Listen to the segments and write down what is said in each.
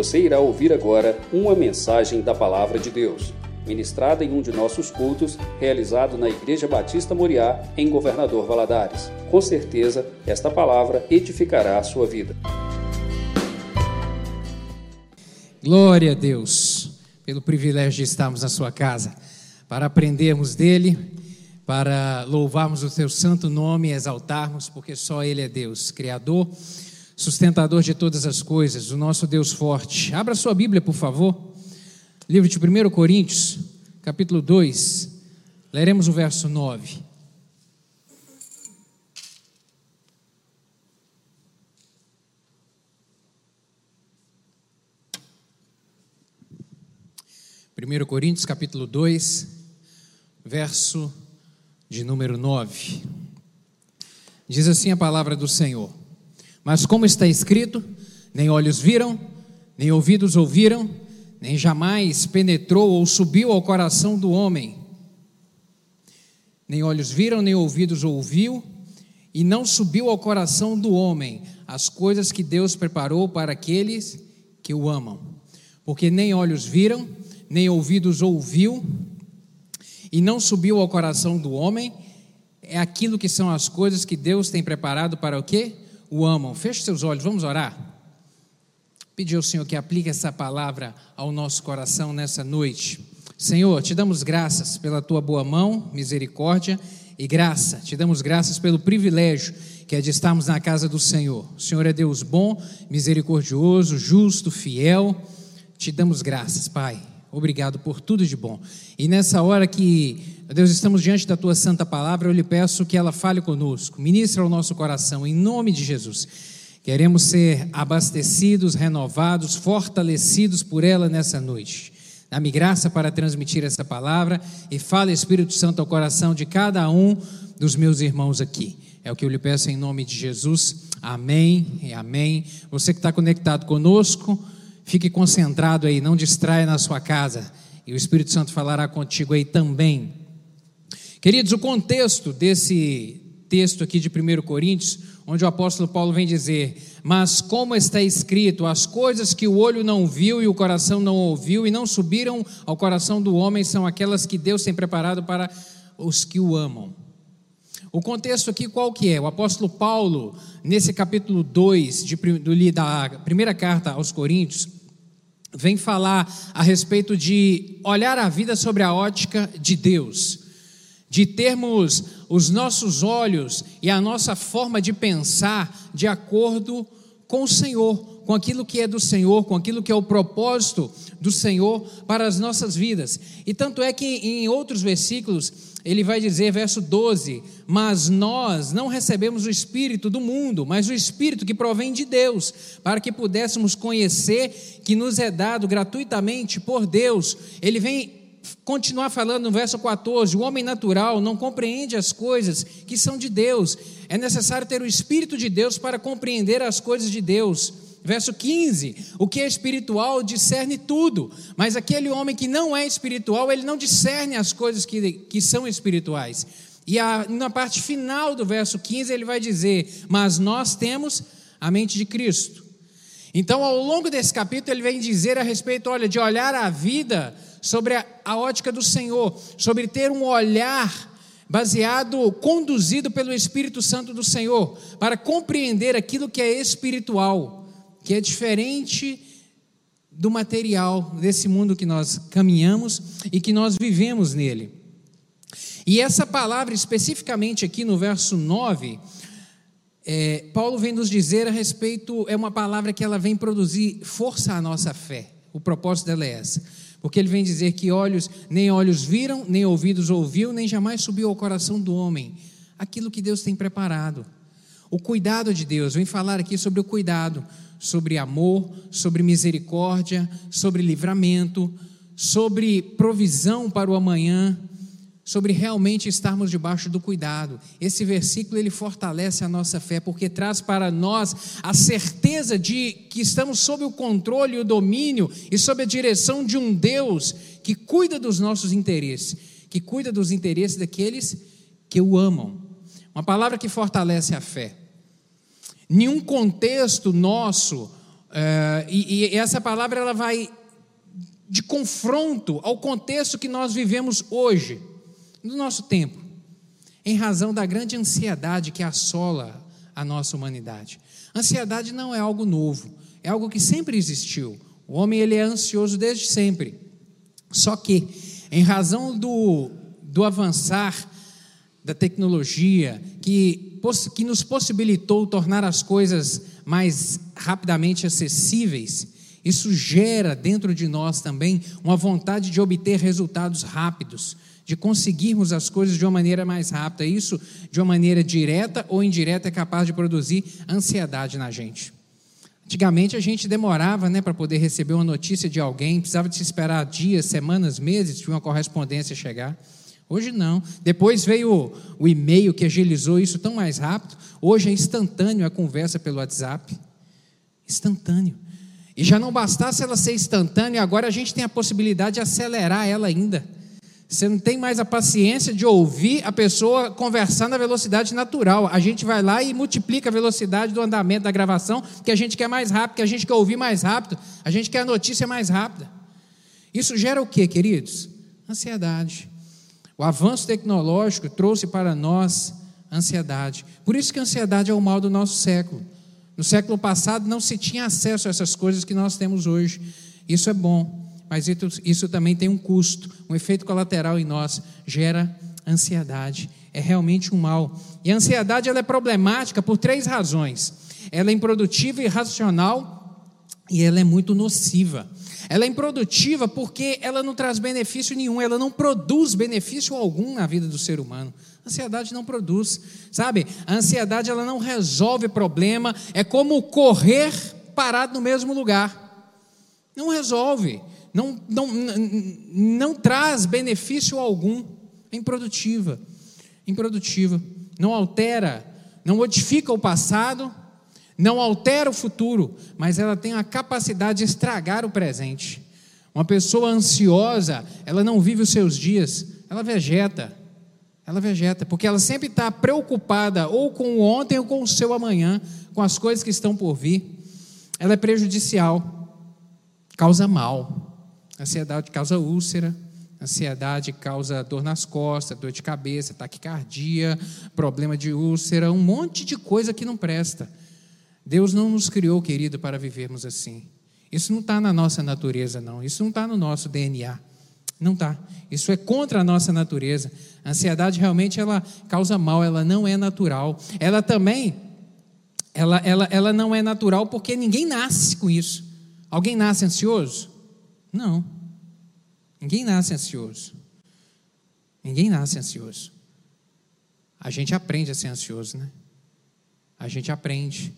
Você irá ouvir agora uma mensagem da Palavra de Deus, ministrada em um de nossos cultos, realizado na Igreja Batista Moriá, em Governador Valadares. Com certeza, esta palavra edificará a sua vida. Glória a Deus pelo privilégio de estarmos na sua casa, para aprendermos dele, para louvarmos o seu santo nome e exaltarmos, porque só ele é Deus, Criador, sustentador de todas as coisas, o nosso Deus forte. Abra sua Bíblia, por favor. Livro de 1 Coríntios, capítulo 2. Leremos o verso 9. Primeiro Coríntios, capítulo 2, verso de número 9. Diz assim a palavra do Senhor: Mas como está escrito, nem olhos viram, nem ouvidos ouviram, nem jamais penetrou ou subiu ao coração do homem. Nem olhos viram, nem ouvidos ouviu, e não subiu ao coração do homem as coisas que Deus preparou para aqueles que o amam. Porque nem olhos viram, nem ouvidos ouviu, e não subiu ao coração do homem, é aquilo que são as coisas que Deus tem preparado para o quê? O amam. Feche seus olhos, vamos orar. Pedir ao Senhor que aplique essa palavra ao nosso coração nessa noite. Senhor, te damos graças pela tua boa mão, misericórdia e graça. Te damos graças pelo privilégio que é de estarmos na casa do Senhor. O Senhor é Deus bom, misericordioso, justo, fiel. Te damos graças, Pai. Obrigado por tudo de bom. E nessa hora que, Deus, estamos diante da tua santa palavra, eu lhe peço que ela fale conosco, ministra ao nosso coração, em nome de Jesus. Queremos ser abastecidos, renovados, fortalecidos por ela nessa noite. Dá-me graça para transmitir essa palavra e fale, Espírito Santo, ao coração de cada um dos meus irmãos aqui. É o que eu lhe peço em nome de Jesus. Amém e amém. Você que está conectado conosco, fique concentrado aí, não distraia na sua casa. E o Espírito Santo falará contigo aí também. Queridos, o contexto desse texto aqui de 1 Coríntios, onde o apóstolo Paulo vem dizer: Mas como está escrito, as coisas que o olho não viu e o coração não ouviu e não subiram ao coração do homem são aquelas que Deus tem preparado para os que o amam. O contexto aqui qual que é? O apóstolo Paulo, nesse capítulo 2 de, da primeira carta aos Coríntios, vem falar a respeito de olhar a vida sobre a ótica de Deus, de termos os nossos olhos e a nossa forma de pensar de acordo com o Senhor, com aquilo que é do Senhor, com aquilo que é o propósito do Senhor para as nossas vidas. E tanto é que em outros versículos ele vai dizer, verso 12: Mas nós não recebemos o Espírito do mundo, mas o Espírito que provém de Deus, para que pudéssemos conhecer que nos é dado gratuitamente por Deus. Ele vem continuar falando no verso 14: o homem natural não compreende as coisas que são de Deus, é necessário ter o Espírito de Deus para compreender as coisas de Deus. Verso 15: o que é espiritual discerne tudo, mas aquele homem que não é espiritual, ele não discerne as coisas que, que são espirituais. E a, na parte final do verso 15 ele vai dizer: Mas nós temos a mente de Cristo. Então, ao longo desse capítulo, ele vem dizer a respeito, olha, de olhar a vida sobre a, a ótica do Senhor, sobre ter um olhar baseado, conduzido pelo Espírito Santo do Senhor, para compreender aquilo que é espiritual, que é diferente do material desse mundo que nós caminhamos e que nós vivemos nele. E essa palavra, especificamente aqui no verso 9, é, Paulo vem nos dizer a respeito, é uma palavra que ela vem produzir força à nossa fé. O propósito dela é essa. Porque ele vem dizer que olhos, nem olhos viram, nem ouvidos ouviu, nem jamais subiu ao coração do homem aquilo que Deus tem preparado. O cuidado de Deus, vem falar aqui sobre o cuidado, sobre amor, sobre misericórdia, sobre livramento, sobre provisão para o amanhã, sobre realmente estarmos debaixo do cuidado. Esse versículo ele fortalece a nossa fé porque traz para nós a certeza de que estamos sob o controle, o domínio e sob a direção de um Deus que cuida dos nossos interesses, que cuida dos interesses daqueles que o amam. Uma palavra que fortalece a fé. Nenhum contexto nosso Uh, e, e essa palavra ela vai de confronto ao contexto que nós vivemos hoje, no nosso tempo, em razão da grande ansiedade que assola a nossa humanidade. Ansiedade não é algo novo, é algo que sempre existiu. O homem ele é ansioso desde sempre. Só que, em razão do, do avançar da tecnologia, que, que nos possibilitou tornar as coisas mais rapidamente acessíveis, isso gera dentro de nós também uma vontade de obter resultados rápidos, de conseguirmos as coisas de uma maneira mais rápida. Isso, de uma maneira direta ou indireta, é capaz de produzir ansiedade na gente. Antigamente a gente demorava né, para poder receber uma notícia de alguém, precisava de se esperar dias, semanas, meses de uma correspondência chegar. Hoje não. Depois veio o, o e-mail que agilizou isso tão mais rápido. Hoje é instantâneo a conversa pelo WhatsApp. Instantâneo. E já não bastasse ela ser instantânea, agora a gente tem a possibilidade de acelerar ela ainda. Você não tem mais a paciência de ouvir a pessoa conversar na velocidade natural. A gente vai lá e multiplica a velocidade do andamento da gravação, que a gente quer mais rápido, que a gente quer ouvir mais rápido, a gente quer a notícia mais rápida. Isso gera o que, queridos? Ansiedade. O avanço tecnológico trouxe para nós ansiedade. Por isso que a ansiedade é o mal do nosso século. No século passado não se tinha acesso a essas coisas que nós temos hoje. Isso é bom, mas isso, também tem um custo, um efeito colateral em nós, gera ansiedade. É realmente um mal. E a ansiedade ela é problemática por três razões. Ela é improdutiva e irracional e ela é muito nociva. Ela é improdutiva porque ela não traz benefício nenhum, ela não produz benefício algum na vida do ser humano. A ansiedade não produz, sabe? A ansiedade ela não resolve problema, é como correr parado no mesmo lugar. Não resolve, não, não, não, traz benefício algum, é improdutiva, improdutiva, não altera, não modifica o passado, não altera o futuro, mas ela tem a capacidade de estragar o presente. Uma pessoa ansiosa, ela não vive os seus dias, ela vegeta, ela vegeta, porque ela sempre está preocupada ou com o ontem ou com o seu amanhã, com as coisas que estão por vir. Ela é prejudicial, causa mal. Ansiedade causa úlcera, ansiedade causa dor nas costas, dor de cabeça, taquicardia, problema de úlcera, um monte de coisa que não presta. Deus não nos criou, querido, para vivermos assim. Isso não está na nossa natureza, não. Isso não está no nosso DNA. Não está. Isso é contra a nossa natureza. A ansiedade realmente ela causa mal, ela não é natural. Ela também, ela, ela, ela não é natural porque ninguém nasce com isso. Alguém nasce ansioso? Não. Ninguém nasce ansioso. Ninguém nasce ansioso. A gente aprende a ser ansioso, né? A gente aprende.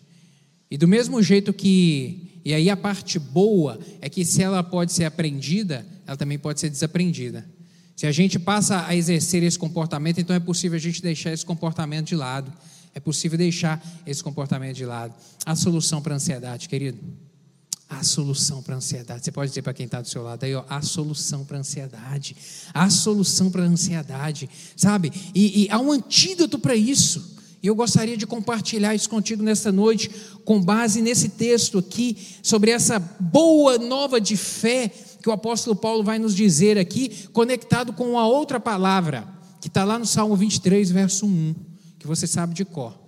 E do mesmo jeito que, e aí a parte boa é que se ela pode ser aprendida, ela também pode ser desaprendida. Se a gente passa a exercer esse comportamento, então é possível a gente deixar esse comportamento de lado. É possível deixar esse comportamento de lado. A solução para a ansiedade, querido. A solução para a ansiedade. Você pode dizer para quem está do seu lado aí, ó, a solução para a ansiedade. A solução para a ansiedade. Sabe? E, e há um antídoto para isso. E eu gostaria de compartilhar isso contigo nesta noite, com base nesse texto aqui, sobre essa boa nova de fé que o apóstolo Paulo vai nos dizer aqui, conectado com uma outra palavra, que está lá no Salmo 23, verso 1, que você sabe de cor.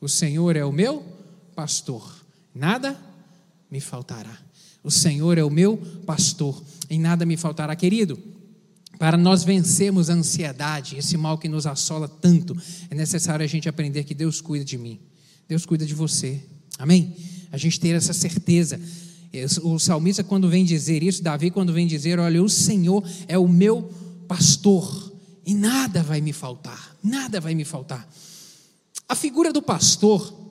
O Senhor é o meu pastor, nada me faltará. O Senhor é o meu pastor, em nada me faltará. Querido, para nós vencermos a ansiedade, esse mal que nos assola tanto, é necessário a gente aprender que Deus cuida de mim, Deus cuida de você. Amém? A gente ter essa certeza. O salmista, quando vem dizer isso, Davi, quando vem dizer: Olha, o Senhor é o meu pastor, e nada vai me faltar, nada vai me faltar. A figura do pastor,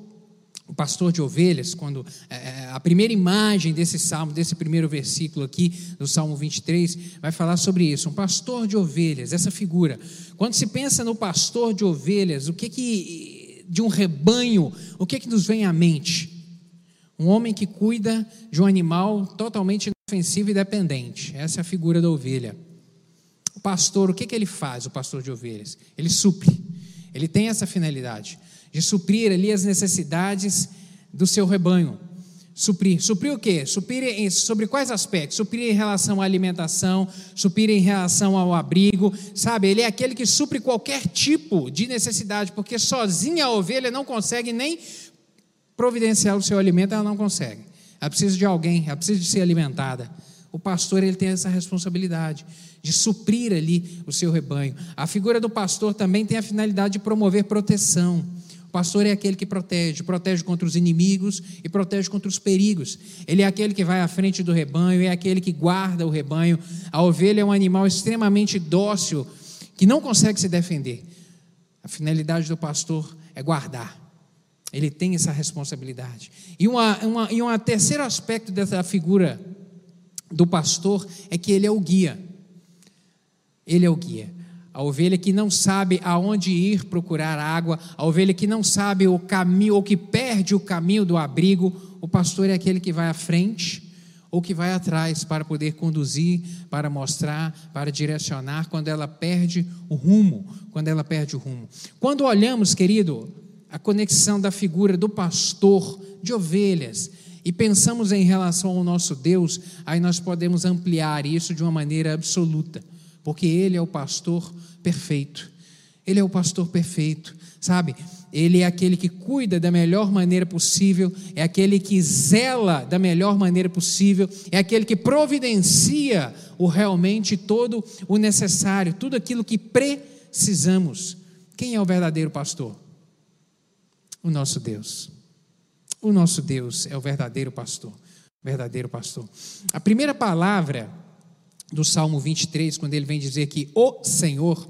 o pastor de ovelhas, quando é, é, a primeira imagem desse salmo, desse primeiro versículo aqui, do Salmo 23, vai falar sobre isso, um pastor de ovelhas, essa figura. Quando se pensa no pastor de ovelhas, o que que de um rebanho, o que que nos vem à mente? Um homem que cuida de um animal totalmente inofensivo e dependente. Essa é a figura da ovelha. O pastor, o que que ele faz, o pastor de ovelhas? Ele supre. Ele tem essa finalidade de suprir ali as necessidades do seu rebanho. Suprir. Suprir o quê? Suprir em, sobre quais aspectos? Suprir em relação à alimentação, suprir em relação ao abrigo, sabe? Ele é aquele que supre qualquer tipo de necessidade, porque sozinha a ovelha não consegue nem providenciar o seu alimento, ela não consegue. Ela precisa de alguém, ela precisa de ser alimentada. O pastor ele tem essa responsabilidade de suprir ali o seu rebanho. A figura do pastor também tem a finalidade de promover proteção. Pastor é aquele que protege, protege contra os inimigos e protege contra os perigos. Ele é aquele que vai à frente do rebanho, é aquele que guarda o rebanho. A ovelha é um animal extremamente dócil que não consegue se defender. A finalidade do pastor é guardar. Ele tem essa responsabilidade. E, uma, e um terceiro aspecto dessa figura do pastor é que ele é o guia. Ele é o guia. A ovelha que não sabe aonde ir procurar água, a ovelha que não sabe o caminho ou que perde o caminho do abrigo, o pastor é aquele que vai à frente ou que vai atrás para poder conduzir, para mostrar, para direcionar quando ela perde o rumo, quando ela perde o rumo. Quando olhamos, querido, a conexão da figura do pastor de ovelhas e pensamos em relação ao nosso Deus, aí nós podemos ampliar isso de uma maneira absoluta porque Ele é o pastor perfeito. Ele é o pastor perfeito, sabe? Ele é aquele que cuida da melhor maneira possível, é aquele que zela da melhor maneira possível, é aquele que providencia o realmente todo o necessário, tudo aquilo que precisamos. Quem é o verdadeiro pastor? O nosso Deus. O nosso Deus é o verdadeiro pastor. Verdadeiro pastor. A primeira palavra do Salmo 23, quando ele vem dizer que o Senhor,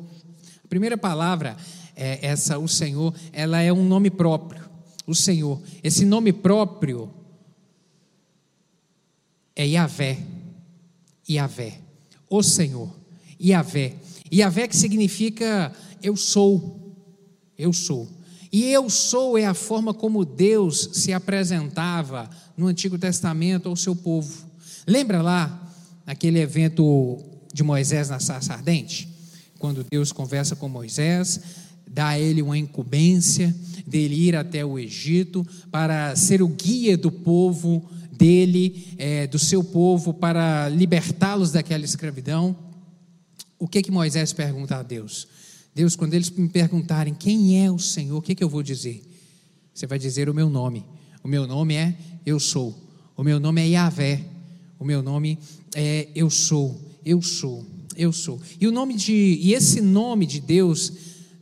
a primeira palavra é essa, o Senhor, ela é um nome próprio, o Senhor. Esse nome próprio é Yahvé, Yahvé, o Senhor, Yahvé. Yahvé que significa eu sou, eu sou. E eu sou é a forma como Deus se apresentava no Antigo Testamento ao seu povo. Lembra lá naquele evento de Moisés na sarça ardente, quando Deus conversa com Moisés, dá a ele uma incumbência dele ir até o Egito para ser o guia do povo dele, é, do seu povo, para libertá-los daquela escravidão. O que que Moisés pergunta a Deus? Deus, quando eles me perguntarem quem é o Senhor, o que que eu vou dizer? Você vai dizer o meu nome. O meu nome é Eu Sou. O meu nome é Yahvé. O meu nome é Eu Sou, Eu Sou, Eu Sou. E o nome de e esse nome de Deus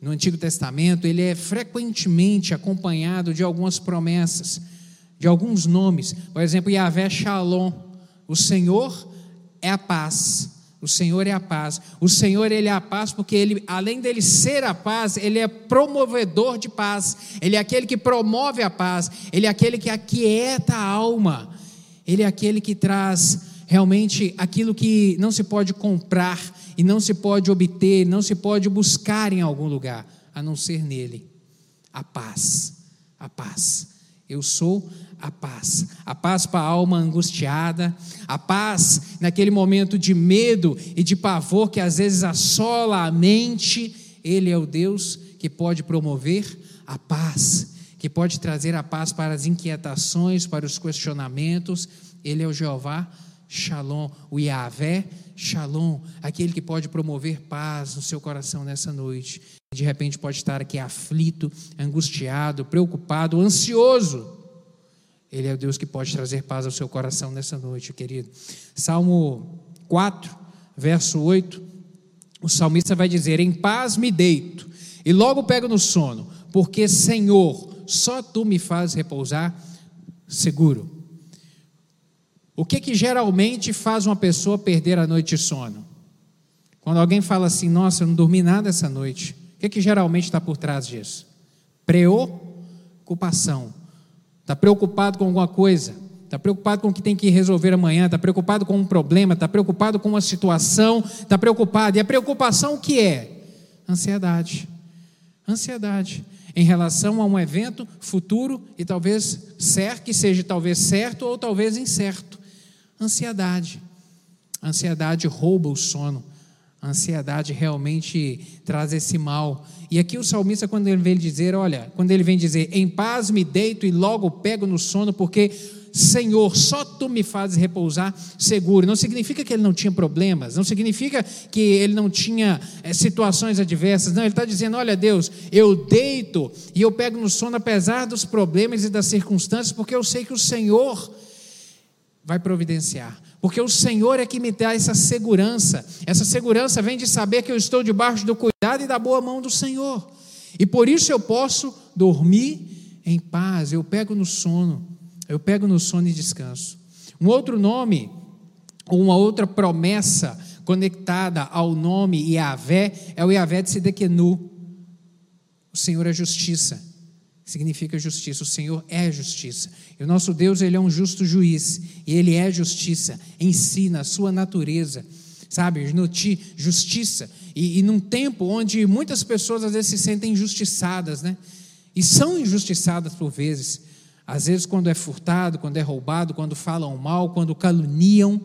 no Antigo Testamento ele é frequentemente acompanhado de algumas promessas, de alguns nomes. Por exemplo, Yahvé Shalom, o Senhor é a paz. O Senhor é a paz. O Senhor ele é a paz porque ele, além dele ser a paz, ele é promovedor de paz. Ele é aquele que promove a paz. Ele é aquele que aquieta a alma. Ele é aquele que traz realmente aquilo que não se pode comprar e não se pode obter, não se pode buscar em algum lugar, a não ser nele. A paz, a paz. Eu sou a paz. A paz para a alma angustiada, a paz naquele momento de medo e de pavor que às vezes assola a mente. Ele é o Deus que pode promover a paz que pode trazer a paz para as inquietações, para os questionamentos. Ele é o Jeová Shalom, o Yahvé Shalom, aquele que pode promover paz no seu coração nessa noite. De repente pode estar aqui aflito, angustiado, preocupado, ansioso. Ele é o Deus que pode trazer paz ao seu coração nessa noite, querido. Salmo 4, verso 8. O salmista vai dizer: Em paz me deito e logo pego no sono, porque Senhor, só tu me fazes repousar seguro. O que que geralmente faz uma pessoa perder a noite de sono? Quando alguém fala assim, nossa, eu não dormi nada essa noite. O que que geralmente está por trás disso? Preocupação. Está preocupado com alguma coisa. Está preocupado com o que tem que resolver amanhã. Está preocupado com um problema. Está preocupado com uma situação. Está preocupado. E a preocupação o que é? Ansiedade. Ansiedade em relação a um evento futuro e talvez certo, que seja talvez certo ou talvez incerto. Ansiedade. A ansiedade rouba o sono. A ansiedade realmente traz esse mal. E aqui o salmista, quando ele vem dizer, olha, quando ele vem dizer, em paz me deito e logo pego no sono, porque Senhor, só tu me fazes repousar seguro. Não significa que ele não tinha problemas, não significa que ele não tinha é, situações adversas. Não, ele está dizendo: Olha, Deus, eu deito e eu pego no sono apesar dos problemas e das circunstâncias, porque eu sei que o Senhor vai providenciar. Porque o Senhor é que me dá essa segurança. Essa segurança vem de saber que eu estou debaixo do cuidado e da boa mão do Senhor. E por isso eu posso dormir em paz. Eu pego no sono. Eu pego no sono e descanso. Um outro nome, uma outra promessa conectada ao nome Yahvé é o Yahvé de Sidequenu. O Senhor é justiça significa justiça. O Senhor é justiça. E o nosso Deus, ele é um justo juiz, e ele é justiça em si, na sua natureza. Sabe, justiça. E, e num tempo onde muitas pessoas às vezes se sentem injustiçadas, né? E são injustiçadas por vezes. Às vezes, quando é furtado, quando é roubado, quando falam mal, quando caluniam.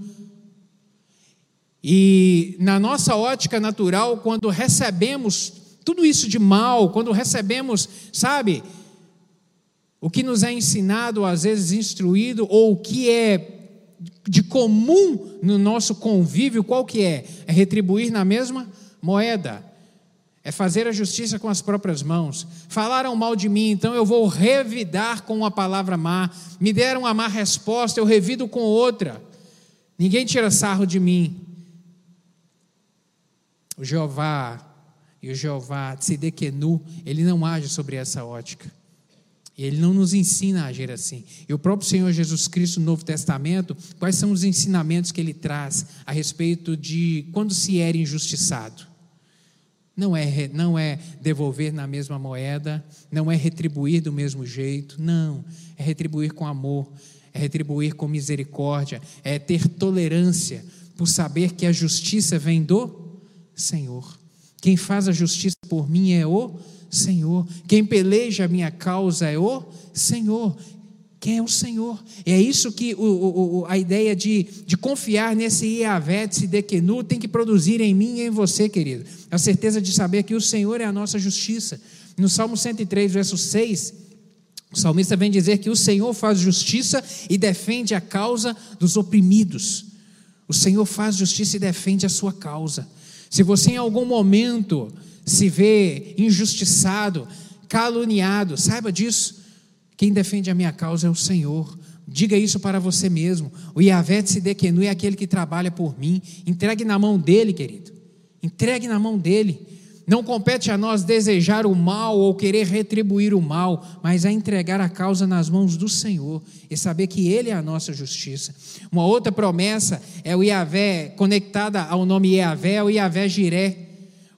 E na nossa ótica natural, quando recebemos tudo isso de mal, quando recebemos, sabe, o que nos é ensinado, às vezes instruído, ou o que é de comum no nosso convívio, qual que é? É retribuir na mesma moeda. É fazer a justiça com as próprias mãos. Falaram mal de mim, então eu vou revidar com uma palavra má. Me deram uma má resposta, eu revido com outra. Ninguém tira sarro de mim. O Jeová e o Jeová Tzidequenu, ele não age sobre essa ótica. Ele não nos ensina a agir assim. E o próprio Senhor Jesus Cristo no Novo Testamento, quais são os ensinamentos que ele traz a respeito de quando se era injustiçado? Não é, não é devolver na mesma moeda, não é retribuir do mesmo jeito, não. É retribuir com amor, é retribuir com misericórdia, é ter tolerância por saber que a justiça vem do Senhor. Quem faz a justiça por mim é o Senhor. Quem peleja a minha causa é o Senhor. Quem é o Senhor? É isso que o, o, a ideia de, de confiar nesse Iavet Sidequenu tem que produzir em mim e em você, querido. A certeza de saber que o Senhor é a nossa justiça. No Salmo 103, verso 6, o salmista vem dizer que o Senhor faz justiça e defende a causa dos oprimidos. O Senhor faz justiça e defende a sua causa. Se você em algum momento se vê injustiçado, caluniado, saiba disso. Quem defende a minha causa é o Senhor. Diga isso para você mesmo. O Yahvé Sidequenu é aquele que trabalha por mim. Entregue na mão dele, querido. Entregue na mão dele. Não compete a nós desejar o mal ou querer retribuir o mal, mas a entregar a causa nas mãos do Senhor e saber que Ele é a nossa justiça. Uma outra promessa é o Yahvé, conectada ao nome Yahvé, é o Yahvé Jiré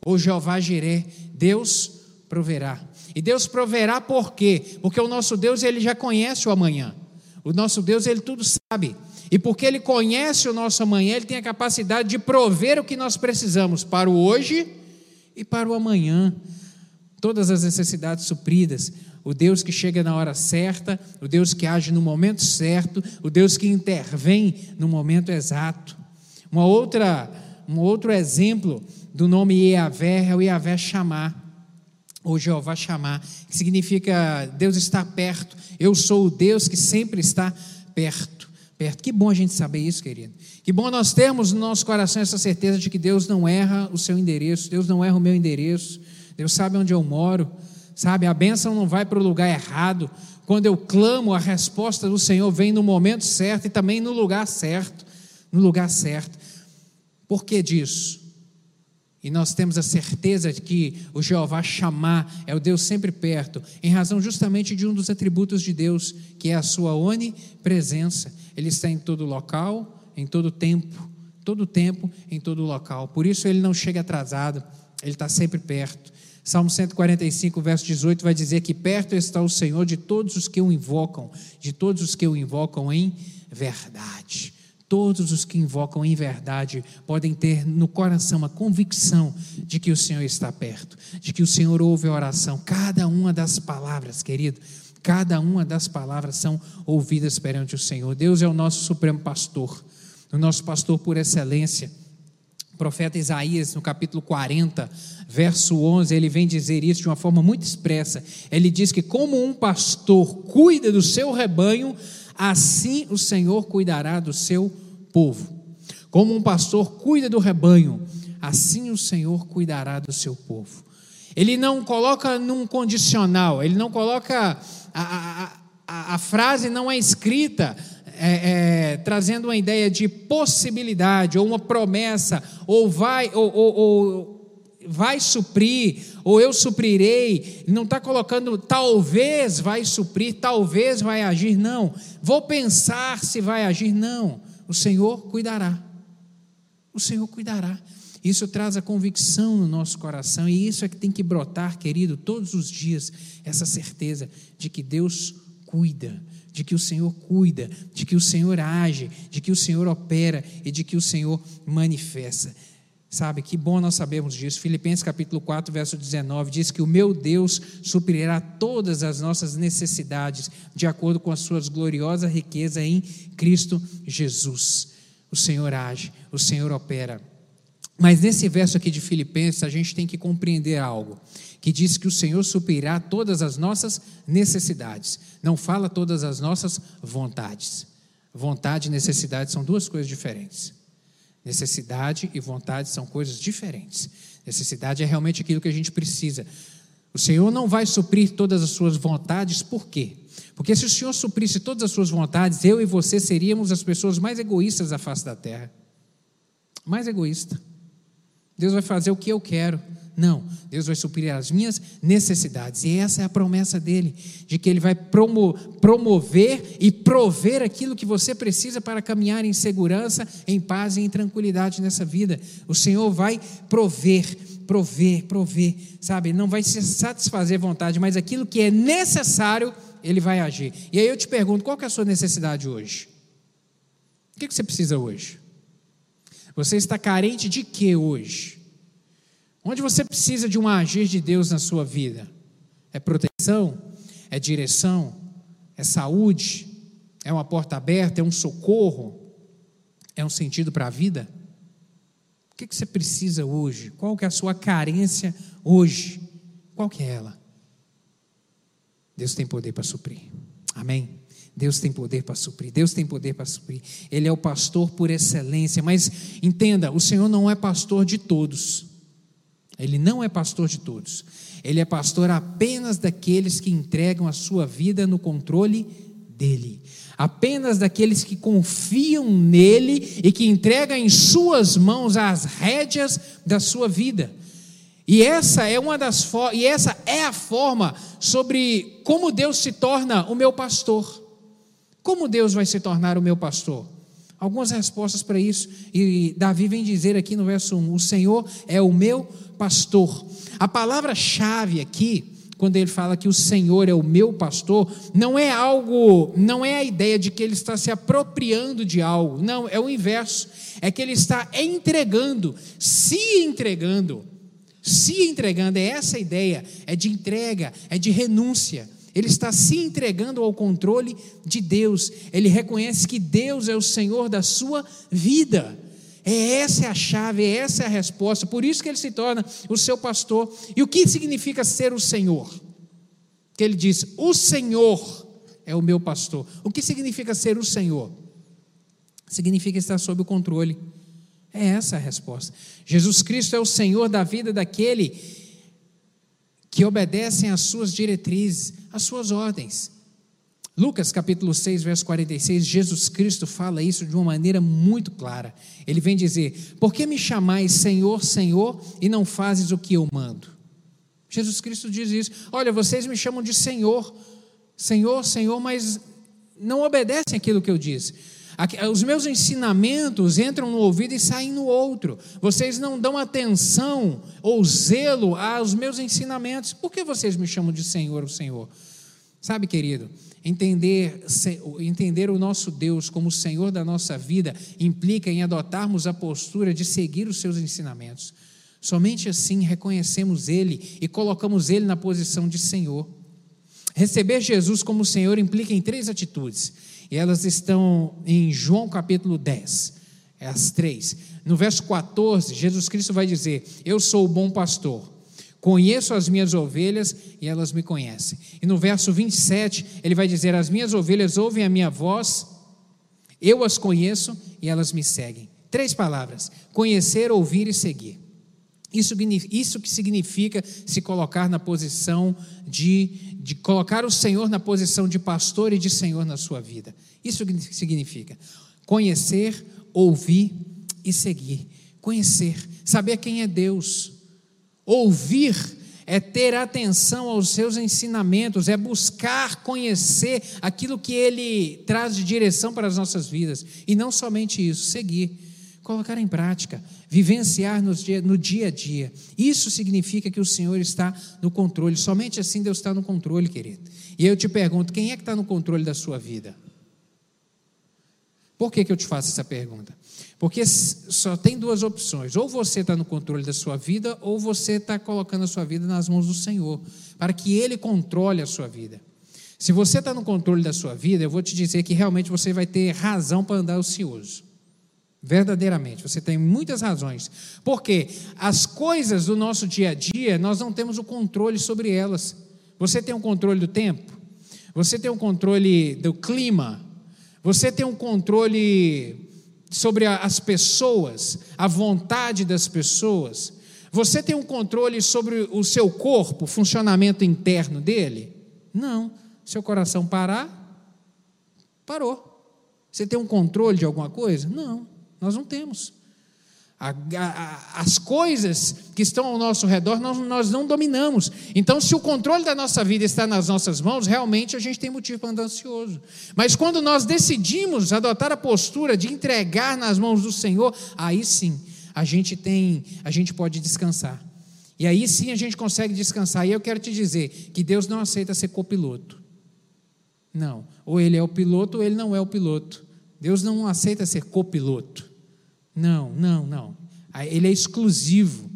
ou Jeová Jiré, Deus proverá. E Deus proverá por quê? Porque o nosso Deus, ele já conhece o amanhã. O nosso Deus, ele tudo sabe. E porque ele conhece o nosso amanhã, ele tem a capacidade de prover o que nós precisamos para o hoje e para o amanhã. Todas as necessidades supridas. O Deus que chega na hora certa, o Deus que age no momento certo, o Deus que intervém no momento exato. Uma outra, um outro exemplo do nome Iavé é o Iavé chamar, ou Jeová chamar, que significa Deus está perto. Eu sou o Deus que sempre está perto. Perto. Que bom a gente saber isso, querido. Que bom nós termos no nosso coração essa certeza de que Deus não erra o seu endereço, Deus não erra o meu endereço, Deus sabe onde eu moro, sabe? A bênção não vai para o lugar errado. Quando eu clamo, a resposta do Senhor vem no momento certo e também no lugar certo. No lugar certo. Por que disso? E nós temos a certeza de que o Jeová chamar é o Deus sempre perto, em razão justamente de um dos atributos de Deus, que é a sua onipresença. Ele está em todo local, em todo tempo, todo tempo, em todo local. Por isso ele não chega atrasado, ele está sempre perto. Salmo 145, verso 18 vai dizer que perto está o Senhor de todos os que o invocam, de todos os que o invocam em verdade. Todos os que invocam em verdade podem ter no coração a convicção de que o Senhor está perto, de que o Senhor ouve a oração. Cada uma das palavras, querido, cada uma das palavras são ouvidas perante o Senhor. Deus é o nosso supremo pastor, o nosso pastor por excelência. O profeta Isaías, no capítulo 40, verso 11, ele vem dizer isso de uma forma muito expressa. Ele diz que, como um pastor cuida do seu rebanho, assim o Senhor cuidará do seu povo. Como um pastor cuida do rebanho, assim o Senhor cuidará do seu povo. Ele não coloca num condicional, ele não coloca. A, a, a, frase não é escrita é, é, trazendo uma ideia de possibilidade, ou uma promessa, ou vai, ou, ou, ou vai suprir, ou eu suprirei. Não está colocando talvez vai suprir, talvez vai agir, não. Vou pensar se vai agir, não. O Senhor cuidará. O Senhor cuidará. Isso traz a convicção no nosso coração, e isso é que tem que brotar, querido, todos os dias, essa certeza de que Deus cuida, de que o Senhor cuida, de que o Senhor age, de que o Senhor opera e de que o Senhor manifesta. Sabe, que bom nós sabemos disso. Filipenses capítulo 4, verso 19 diz que o meu Deus suprirá todas as nossas necessidades de acordo com as suas gloriosas riquezas em Cristo Jesus. O Senhor age, o Senhor opera. Mas nesse verso aqui de Filipenses, a gente tem que compreender algo, que diz que o Senhor suprirá todas as nossas necessidades. Não fala todas as nossas vontades. Vontade e necessidade são duas coisas diferentes. Necessidade e vontade são coisas diferentes. Necessidade é realmente aquilo que a gente precisa. O Senhor não vai suprir todas as suas vontades, por quê? Porque se o Senhor suprisse todas as suas vontades, eu e você seríamos as pessoas mais egoístas da face da terra. Mais egoísta. Deus vai fazer o que eu quero. Não, Deus vai suprir as minhas necessidades. E essa é a promessa dele, de que ele vai promo promover e prover aquilo que você precisa para caminhar em segurança, em paz e em tranquilidade nessa vida. O Senhor vai prover, prover, prover, sabe? Não vai se satisfazer vontade, mas aquilo que é necessário, ele vai agir. E aí eu te pergunto, qual é a sua necessidade hoje? O que você precisa hoje? Você está carente de que hoje? Onde você precisa de um agir de Deus na sua vida? É proteção? É direção? É saúde? É uma porta aberta? É um socorro? É um sentido para a vida? O que você precisa hoje? Qual que é a sua carência hoje? Qual que é ela? Deus tem poder para suprir. Amém? Deus tem poder para suprir, Deus tem poder para suprir. Ele é o pastor por excelência, mas entenda, o Senhor não é pastor de todos. Ele não é pastor de todos. Ele é pastor apenas daqueles que entregam a sua vida no controle dele. Apenas daqueles que confiam nele e que entregam em suas mãos as rédeas da sua vida. E essa é uma das e essa é a forma sobre como Deus se torna o meu pastor. Como Deus vai se tornar o meu pastor? Algumas respostas para isso, e Davi vem dizer aqui no verso 1: O Senhor é o meu pastor. A palavra-chave aqui, quando ele fala que o Senhor é o meu pastor, não é algo, não é a ideia de que ele está se apropriando de algo, não, é o inverso, é que ele está entregando, se entregando, se entregando, é essa a ideia, é de entrega, é de renúncia. Ele está se entregando ao controle de Deus. Ele reconhece que Deus é o Senhor da sua vida. É essa a chave, é essa a resposta. Por isso que ele se torna o seu pastor. E o que significa ser o Senhor? Que ele diz: "O Senhor é o meu pastor". O que significa ser o Senhor? Significa estar sob o controle. É essa a resposta. Jesus Cristo é o Senhor da vida daquele que obedecem às suas diretrizes, às suas ordens. Lucas capítulo 6, verso 46, Jesus Cristo fala isso de uma maneira muito clara. Ele vem dizer: Por que me chamais Senhor, Senhor, e não fazes o que eu mando? Jesus Cristo diz isso. Olha, vocês me chamam de Senhor, Senhor, Senhor, mas não obedecem aquilo que eu disse. Os meus ensinamentos entram no ouvido e saem no outro. Vocês não dão atenção ou zelo aos meus ensinamentos. Por que vocês me chamam de Senhor, o Senhor? Sabe, querido, entender, entender o nosso Deus como o Senhor da nossa vida implica em adotarmos a postura de seguir os seus ensinamentos. Somente assim reconhecemos Ele e colocamos Ele na posição de Senhor. Receber Jesus como Senhor implica em três atitudes. E elas estão em João capítulo 10. É as três. No verso 14, Jesus Cristo vai dizer: Eu sou o bom pastor. Conheço as minhas ovelhas e elas me conhecem. E no verso 27, ele vai dizer: As minhas ovelhas ouvem a minha voz, eu as conheço e elas me seguem. Três palavras: conhecer, ouvir e seguir. Isso, isso que significa se colocar na posição de, de colocar o Senhor na posição de pastor e de Senhor na sua vida. Isso significa conhecer, ouvir e seguir. Conhecer, saber quem é Deus. Ouvir é ter atenção aos seus ensinamentos, é buscar conhecer aquilo que ele traz de direção para as nossas vidas. E não somente isso, seguir, colocar em prática, vivenciar no dia, no dia a dia. Isso significa que o Senhor está no controle. Somente assim Deus está no controle, querido. E eu te pergunto: quem é que está no controle da sua vida? Por que, que eu te faço essa pergunta? Porque só tem duas opções: ou você está no controle da sua vida, ou você está colocando a sua vida nas mãos do Senhor, para que Ele controle a sua vida. Se você está no controle da sua vida, eu vou te dizer que realmente você vai ter razão para andar ocioso. Verdadeiramente, você tem muitas razões. Porque as coisas do nosso dia a dia, nós não temos o controle sobre elas. Você tem o um controle do tempo, você tem o um controle do clima, você tem um controle sobre as pessoas, a vontade das pessoas. Você tem um controle sobre o seu corpo, o funcionamento interno dele? Não. Seu coração parar, parou. Você tem um controle de alguma coisa? Não, nós não temos. A, a, as coisas que estão ao nosso redor nós, nós não dominamos. Então, se o controle da nossa vida está nas nossas mãos, realmente a gente tem motivo para andar ansioso. Mas quando nós decidimos adotar a postura de entregar nas mãos do Senhor, aí sim a gente tem, a gente pode descansar. E aí sim a gente consegue descansar. E eu quero te dizer que Deus não aceita ser copiloto. Não. Ou ele é o piloto ou ele não é o piloto. Deus não aceita ser copiloto. Não, não, não. Ele é exclusivo,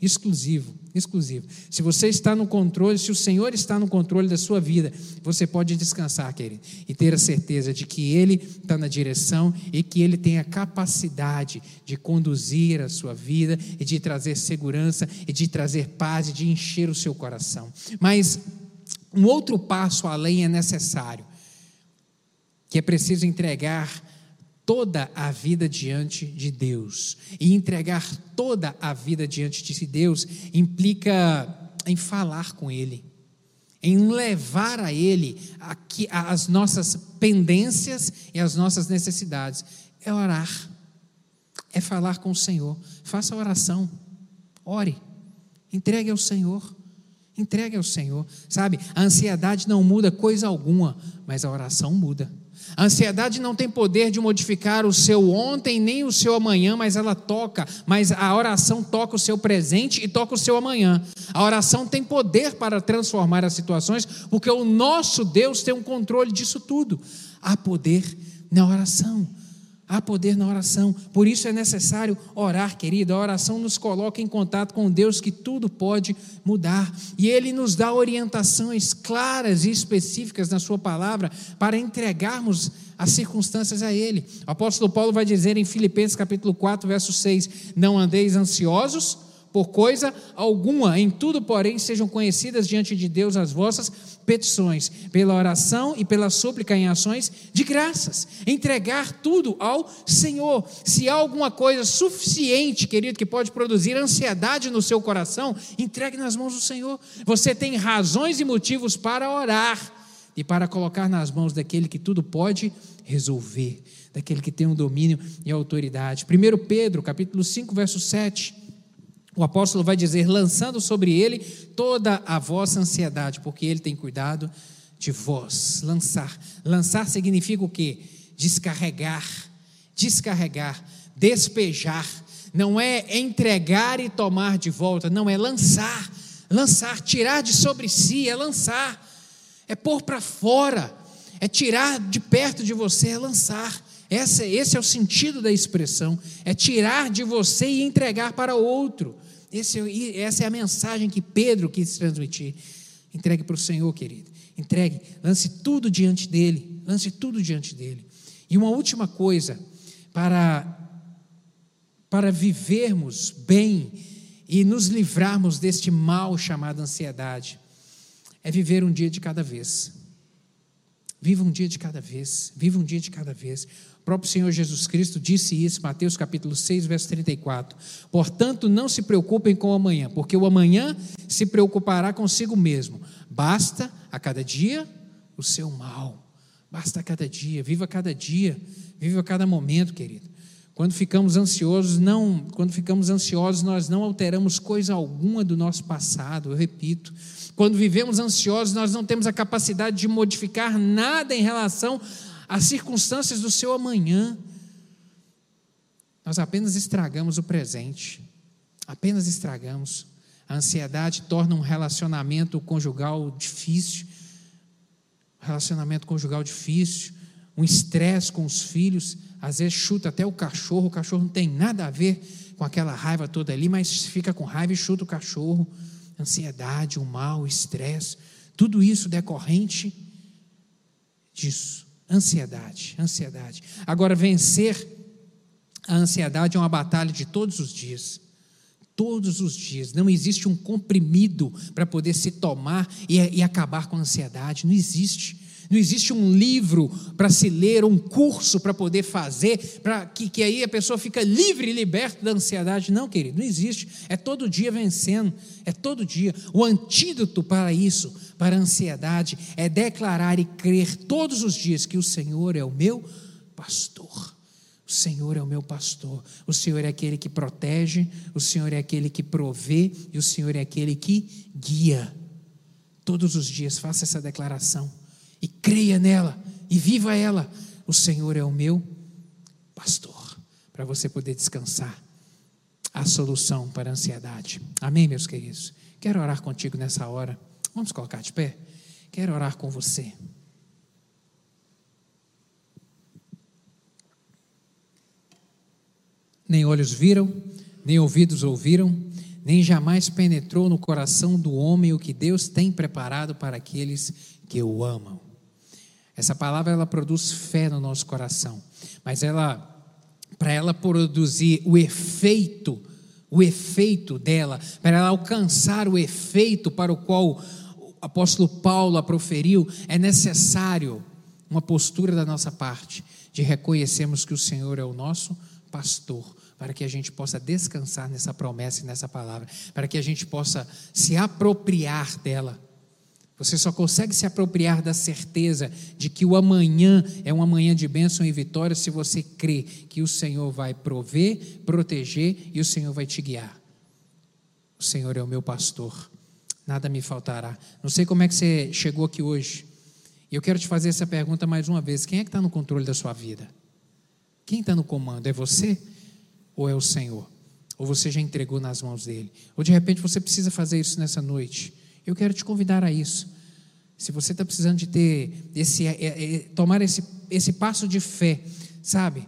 exclusivo, exclusivo. Se você está no controle, se o Senhor está no controle da sua vida, você pode descansar, querido, e ter a certeza de que Ele está na direção e que Ele tem a capacidade de conduzir a sua vida e de trazer segurança e de trazer paz e de encher o seu coração. Mas um outro passo além é necessário, que é preciso entregar toda a vida diante de Deus. E entregar toda a vida diante de Deus implica em falar com Ele, em levar a Ele aqui, as nossas pendências e as nossas necessidades. É orar, é falar com o Senhor. Faça oração, ore, entregue ao Senhor. Entregue ao Senhor, sabe? A ansiedade não muda coisa alguma, mas a oração muda. A ansiedade não tem poder de modificar o seu ontem nem o seu amanhã, mas ela toca, mas a oração toca o seu presente e toca o seu amanhã. A oração tem poder para transformar as situações, porque o nosso Deus tem um controle disso tudo. Há poder na oração. Há poder na oração, por isso é necessário orar, querido. A oração nos coloca em contato com Deus que tudo pode mudar, e Ele nos dá orientações claras e específicas na Sua palavra para entregarmos as circunstâncias a Ele. O apóstolo Paulo vai dizer em Filipenses capítulo 4, verso 6: Não andeis ansiosos por coisa alguma, em tudo, porém, sejam conhecidas diante de Deus as vossas petições, pela oração e pela súplica em ações de graças. Entregar tudo ao Senhor. Se há alguma coisa suficiente, querido, que pode produzir ansiedade no seu coração, entregue nas mãos do Senhor. Você tem razões e motivos para orar e para colocar nas mãos daquele que tudo pode resolver, daquele que tem o um domínio e autoridade. 1 Pedro, capítulo 5, verso 7 o apóstolo vai dizer: lançando sobre ele toda a vossa ansiedade, porque ele tem cuidado de vós. Lançar. Lançar significa o quê? Descarregar. Descarregar. Despejar. Não é entregar e tomar de volta, não, é lançar. Lançar, tirar de sobre si, é lançar. É pôr para fora. É tirar de perto de você, é lançar. Esse, esse é o sentido da expressão: é tirar de você e entregar para outro. Esse, essa é a mensagem que Pedro quis transmitir. Entregue para o Senhor, querido. Entregue, lance tudo diante dele. Lance tudo diante dele. E uma última coisa, para, para vivermos bem e nos livrarmos deste mal chamado ansiedade é viver um dia de cada vez. Viva um dia de cada vez, viva um dia de cada vez. O próprio Senhor Jesus Cristo disse isso, Mateus capítulo 6, verso 34. Portanto, não se preocupem com o amanhã, porque o amanhã se preocupará consigo mesmo. Basta a cada dia o seu mal. Basta a cada dia, viva cada dia, viva cada momento, querido. Quando ficamos ansiosos, não, quando ficamos ansiosos, nós não alteramos coisa alguma do nosso passado, eu repito. Quando vivemos ansiosos, nós não temos a capacidade de modificar nada em relação às circunstâncias do seu amanhã. Nós apenas estragamos o presente. Apenas estragamos. A ansiedade torna um relacionamento conjugal difícil. Relacionamento conjugal difícil, um estresse com os filhos, às vezes chuta até o cachorro, o cachorro não tem nada a ver com aquela raiva toda ali, mas fica com raiva e chuta o cachorro ansiedade, o mal, o estresse, tudo isso decorrente disso. Ansiedade, ansiedade. Agora, vencer a ansiedade é uma batalha de todos os dias. Todos os dias. Não existe um comprimido para poder se tomar e, e acabar com a ansiedade. Não existe. Não existe um livro para se ler, um curso para poder fazer, para que, que aí a pessoa fica livre e liberta da ansiedade. Não, querido, não existe. É todo dia vencendo, é todo dia. O antídoto para isso, para a ansiedade, é declarar e crer todos os dias que o Senhor é o meu pastor. O Senhor é o meu pastor. O Senhor é aquele que protege, o Senhor é aquele que provê e o Senhor é aquele que guia. Todos os dias faça essa declaração e creia nela e viva ela. O Senhor é o meu pastor, para você poder descansar. A solução para a ansiedade. Amém, meus queridos? Quero orar contigo nessa hora. Vamos colocar de pé? Quero orar com você. Nem olhos viram, nem ouvidos ouviram, nem jamais penetrou no coração do homem o que Deus tem preparado para aqueles que o amam. Essa palavra ela produz fé no nosso coração, mas ela para ela produzir o efeito, o efeito dela, para ela alcançar o efeito para o qual o apóstolo Paulo a proferiu, é necessário uma postura da nossa parte de reconhecermos que o Senhor é o nosso pastor, para que a gente possa descansar nessa promessa e nessa palavra, para que a gente possa se apropriar dela você só consegue se apropriar da certeza de que o amanhã é um amanhã de bênção e vitória se você crê que o Senhor vai prover, proteger e o Senhor vai te guiar. O Senhor é o meu pastor, nada me faltará. Não sei como é que você chegou aqui hoje. E eu quero te fazer essa pergunta mais uma vez: quem é que está no controle da sua vida? Quem está no comando? É você ou é o Senhor? Ou você já entregou nas mãos dele? Ou de repente você precisa fazer isso nessa noite? Eu quero te convidar a isso. Se você está precisando de ter esse, é, é, é, tomar esse, esse passo de fé, sabe?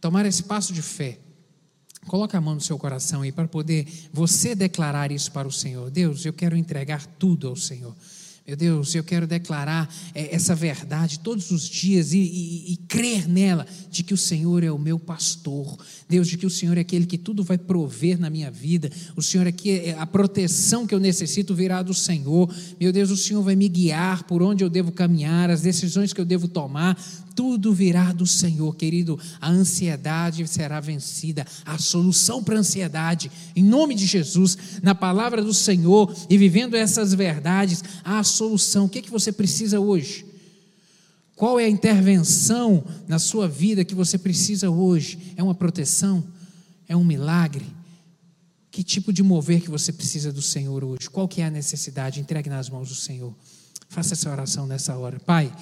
Tomar esse passo de fé. Coloca a mão no seu coração aí para poder você declarar isso para o Senhor. Deus, eu quero entregar tudo ao Senhor. Meu Deus, eu quero declarar é, essa verdade todos os dias e, e, e, crer nela, de que o Senhor é o meu pastor. Deus, de que o Senhor é aquele que tudo vai prover na minha vida. O Senhor é que é, a proteção que eu necessito virá do Senhor. Meu Deus, o Senhor vai me guiar por onde eu devo caminhar, as decisões que eu devo tomar tudo virá do Senhor, querido. A ansiedade será vencida, a solução para a ansiedade, em nome de Jesus, na palavra do Senhor e vivendo essas verdades, a solução. O que é que você precisa hoje? Qual é a intervenção na sua vida que você precisa hoje? É uma proteção? É um milagre? Que tipo de mover que você precisa do Senhor hoje? Qual que é a necessidade? Entregue nas mãos do Senhor. Faça essa oração nessa hora. Pai,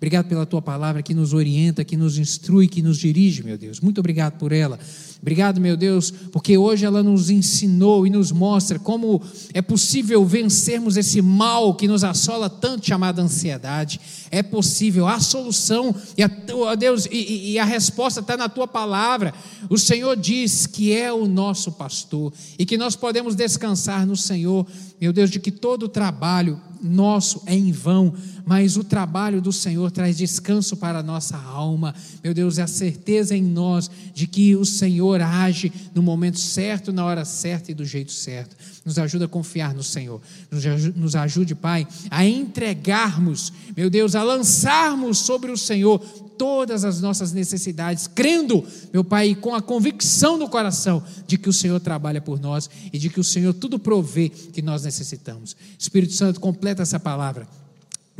Obrigado pela tua palavra que nos orienta, que nos instrui, que nos dirige, meu Deus. Muito obrigado por ela. Obrigado, meu Deus, porque hoje ela nos ensinou e nos mostra como é possível vencermos esse mal que nos assola tanto, chamada ansiedade. É possível, há solução, e a, oh Deus, e, e a resposta está na tua palavra. O Senhor diz que é o nosso pastor e que nós podemos descansar no Senhor, meu Deus, de que todo trabalho nosso é em vão, mas o trabalho do Senhor traz descanso para a nossa alma. Meu Deus, é a certeza em nós de que o Senhor age no momento certo, na hora certa e do jeito certo. Nos ajuda a confiar no Senhor. Nos ajude, Pai, a entregarmos, meu Deus, a lançarmos sobre o Senhor todas as nossas necessidades, crendo, meu Pai, com a convicção no coração de que o Senhor trabalha por nós e de que o Senhor tudo provê que nós necessitamos. Espírito Santo, completa essa palavra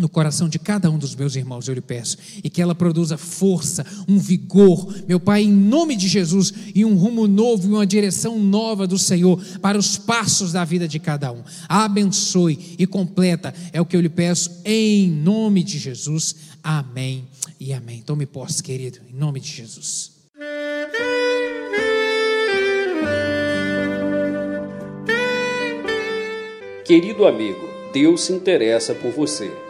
no coração de cada um dos meus irmãos, eu lhe peço, e que ela produza força, um vigor, meu Pai, em nome de Jesus, e um rumo novo e uma direção nova do Senhor para os passos da vida de cada um. Abençoe e completa, é o que eu lhe peço, em nome de Jesus. Amém e amém. Tome posse, querido, em nome de Jesus. Querido amigo, Deus se interessa por você.